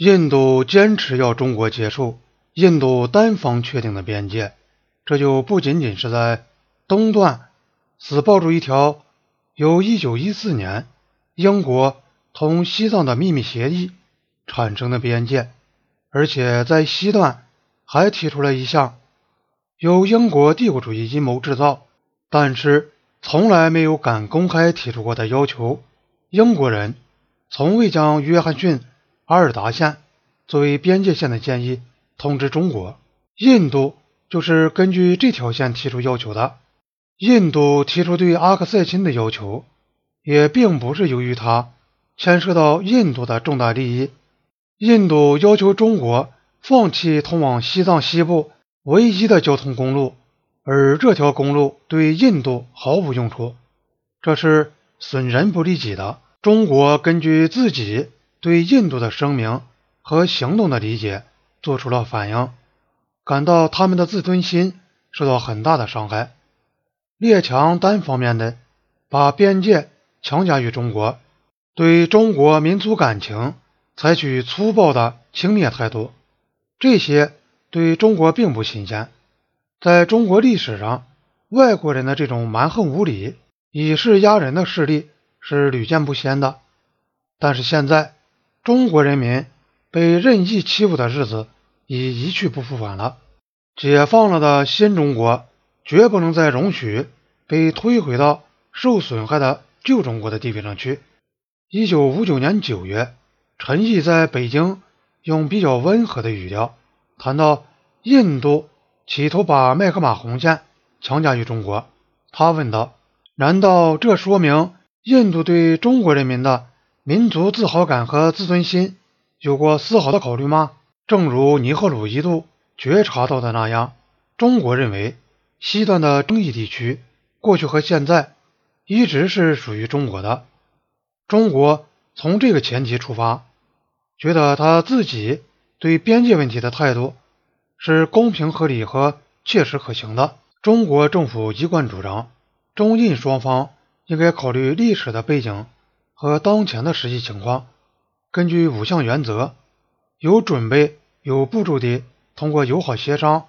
印度坚持要中国结束印度单方确定的边界，这就不仅仅是在东段死抱住一条由1914年英国同西藏的秘密协议产生的边界，而且在西段还提出了一项由英国帝国主义阴谋制造，但是从来没有敢公开提出过的要求：英国人从未将约翰逊。阿尔达县作为边界线的建议通知中国，印度就是根据这条线提出要求的。印度提出对阿克塞钦的要求，也并不是由于它牵涉到印度的重大利益。印度要求中国放弃通往西藏西部唯一的交通公路，而这条公路对印度毫无用处，这是损人不利己的。中国根据自己。对印度的声明和行动的理解做出了反应，感到他们的自尊心受到很大的伤害。列强单方面的把边界强加于中国，对中国民族感情采取粗暴的轻蔑态度，这些对中国并不新鲜。在中国历史上，外国人的这种蛮横无理、以势压人的势力是屡见不鲜的，但是现在。中国人民被任意欺负的日子已一去不复返了。解放了的新中国绝不能再容许被推回到受损害的旧中国的地位上去。一九五九年九月，陈毅在北京用比较温和的语调谈到印度企图把麦克马洪线强加于中国。他问道：“难道这说明印度对中国人民的？”民族自豪感和自尊心有过丝毫的考虑吗？正如尼赫鲁一度觉察到的那样，中国认为西段的争议地区过去和现在一直是属于中国的。中国从这个前提出发，觉得他自己对边界问题的态度是公平合理和切实可行的。中国政府一贯主张，中印双方应该考虑历史的背景。和当前的实际情况，根据五项原则，有准备、有步骤地通过友好协商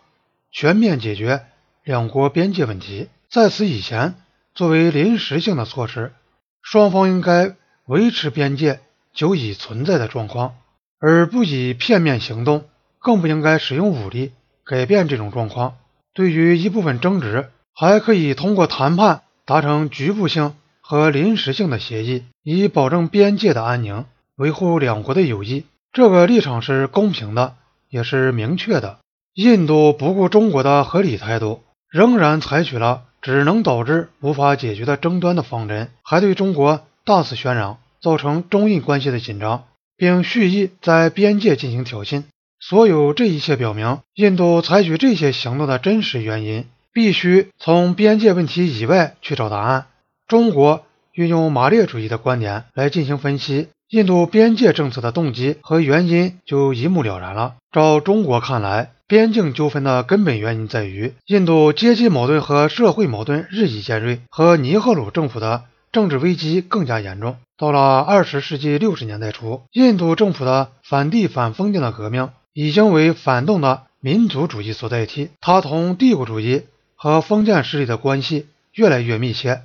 全面解决两国边界问题。在此以前，作为临时性的措施，双方应该维持边界久已存在的状况，而不以片面行动，更不应该使用武力改变这种状况。对于一部分争执，还可以通过谈判达成局部性。和临时性的协议，以保证边界的安宁，维护两国的友谊。这个立场是公平的，也是明确的。印度不顾中国的合理态度，仍然采取了只能导致无法解决的争端的方针，还对中国大肆宣扬，造成中印关系的紧张，并蓄意在边界进行挑衅。所有这一切表明，印度采取这些行动的真实原因，必须从边界问题以外去找答案。中国运用马列主义的观点来进行分析，印度边界政策的动机和原因就一目了然了。照中国看来，边境纠纷的根本原因在于印度阶级矛盾和社会矛盾日益尖锐，和尼赫鲁政府的政治危机更加严重。到了二十世纪六十年代初，印度政府的反帝反封建的革命已经为反动的民族主义所代替，它同帝国主义和封建势力的关系越来越密切。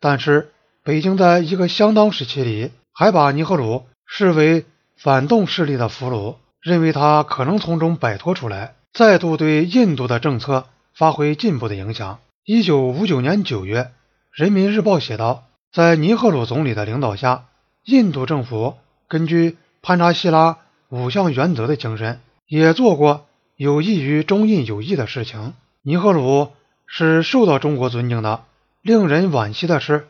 但是，北京在一个相当时期里，还把尼赫鲁视为反动势力的俘虏，认为他可能从中摆脱出来，再度对印度的政策发挥进步的影响。一九五九年九月，《人民日报》写道：“在尼赫鲁总理的领导下，印度政府根据潘查希拉五项原则的精神，也做过有益于中印友谊的事情。尼赫鲁是受到中国尊敬的。”令人惋惜的是，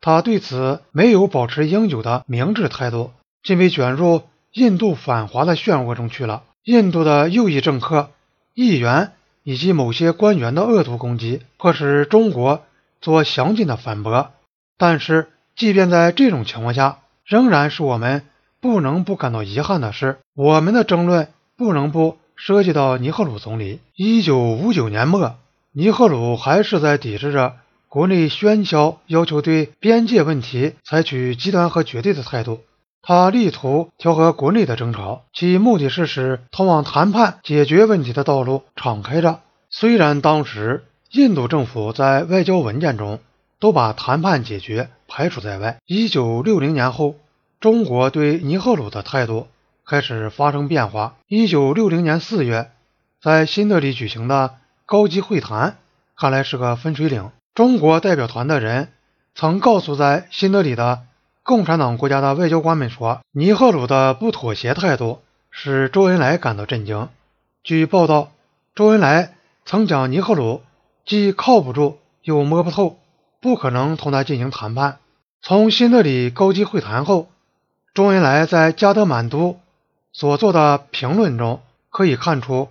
他对此没有保持应有的明智态度，竟被卷入印度反华的漩涡中去了。印度的右翼政客、议员以及某些官员的恶毒攻击，迫使中国做详尽的反驳。但是，即便在这种情况下，仍然是我们不能不感到遗憾的是，我们的争论不能不涉及到尼赫鲁总理。一九五九年末，尼赫鲁还是在抵制着。国内喧嚣要求对边界问题采取极端和绝对的态度，他力图调和国内的争吵，其目的是使通往谈判解决问题的道路敞开着。虽然当时印度政府在外交文件中都把谈判解决排除在外，一九六零年后，中国对尼赫鲁的态度开始发生变化。一九六零年四月，在新德里举行的高级会谈，看来是个分水岭。中国代表团的人曾告诉在新德里的。共产党国家的外交官们说，尼赫鲁的不妥协态度使周恩来感到震惊。据报道，周恩来曾讲尼赫鲁既靠不住又摸不透，不可能同他进行谈判。从新德里高级会谈后，周恩来在加德满都所做的评论中可以看出，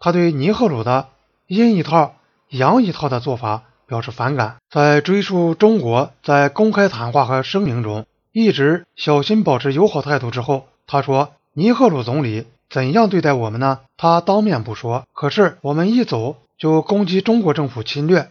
他对尼赫鲁的阴一套阳一套的做法表示反感。在追溯中国在公开谈话和声明中。一直小心保持友好态度之后，他说：“尼赫鲁总理怎样对待我们呢？他当面不说，可是我们一走就攻击中国政府侵略，